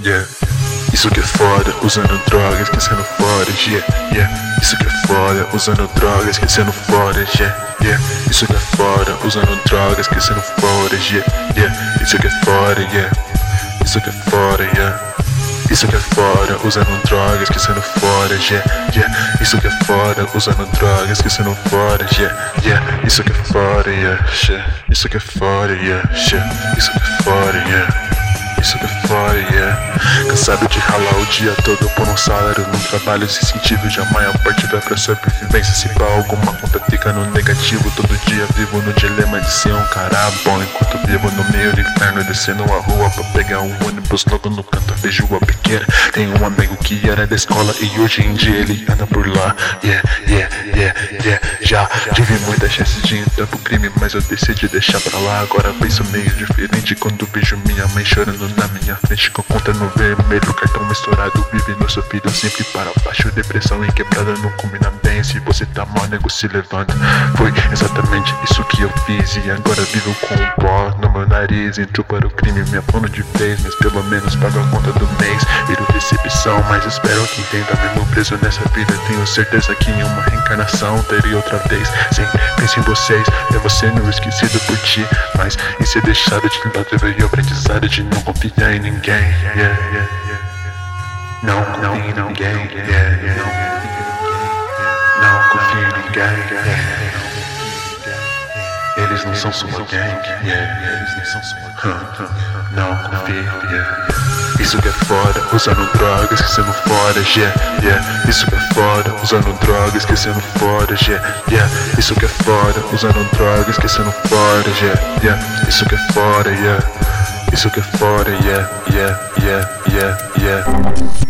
yeah. Isso que é foda, usando drogas, esquecendo fora, yeah, yeah. Isso que é foda, usando drogas, esquecendo fora, yeah, yeah. Isso que é foda, usando drogas, esquecendo fora, yeah, yeah. Isso que é foda, yeah. Isso que é foda, yeah. Isso que é foda, usando drogas, esquecendo fora, yeah, yeah. Isso que é foda, usando drogas, esquecendo fora, yeah, yeah. Isso que é foda, yeah, yeah. Isso que é foda, yeah. Isso que é foda, yeah. Que é yeah. Cansado de ralar o dia todo por um salário num trabalho sem sentido. Já a maior parte vai pra sobrevivência. Se pra alguma conta fica no negativo. Todo dia vivo no dilema de ser um cara bom. Enquanto vivo no meio do inferno, descendo a rua pra pegar um ônibus logo no canto. Vejo a pequena. Tem um amigo que era da escola e hoje em dia ele anda por lá. Yeah, yeah, yeah, yeah. Já tive muita chance de entrar pro crime, mas eu decidi deixar pra lá. Agora penso meio diferente quando vejo minha mãe chorando na minha frente com conta no vermelho, cartão estourado, vive nosso filho sempre para baixo, depressão e quebrada não combina bem. Se você tá mal, nego se levanta. Foi exatamente isso que eu fiz e agora vivo com um pó no meu nariz. Entrou para o crime, me afono de vez, mas pelo menos pago a conta do mês. Viro decepção, mas espero que entenda. Mesmo preso nessa vida, tenho certeza que em uma reencarnação teria outra vez. Sempre penso em vocês, devo sendo esquecido por ti, mas em ser deixado de lado veio o aprendizado de não confiar em ninguém. Yeah, yeah, yeah. Não confie em ninguém. Yeah, yeah. Não confie em ninguém. Eles não são sua gang. Yeah, eles não são sua gang. Não confie. Yeah. Isso que é foda, usando drogas, esquecendo fora, yeah, yeah. Isso que é foda, usando drogas, esquecendo fora, yeah, yeah. Isso que é foda, usando drogas, esquecendo fora, yeah, yeah. Isso que é foda, yeah. Isso que é foda, yeah, yeah, yeah, yeah, yeah.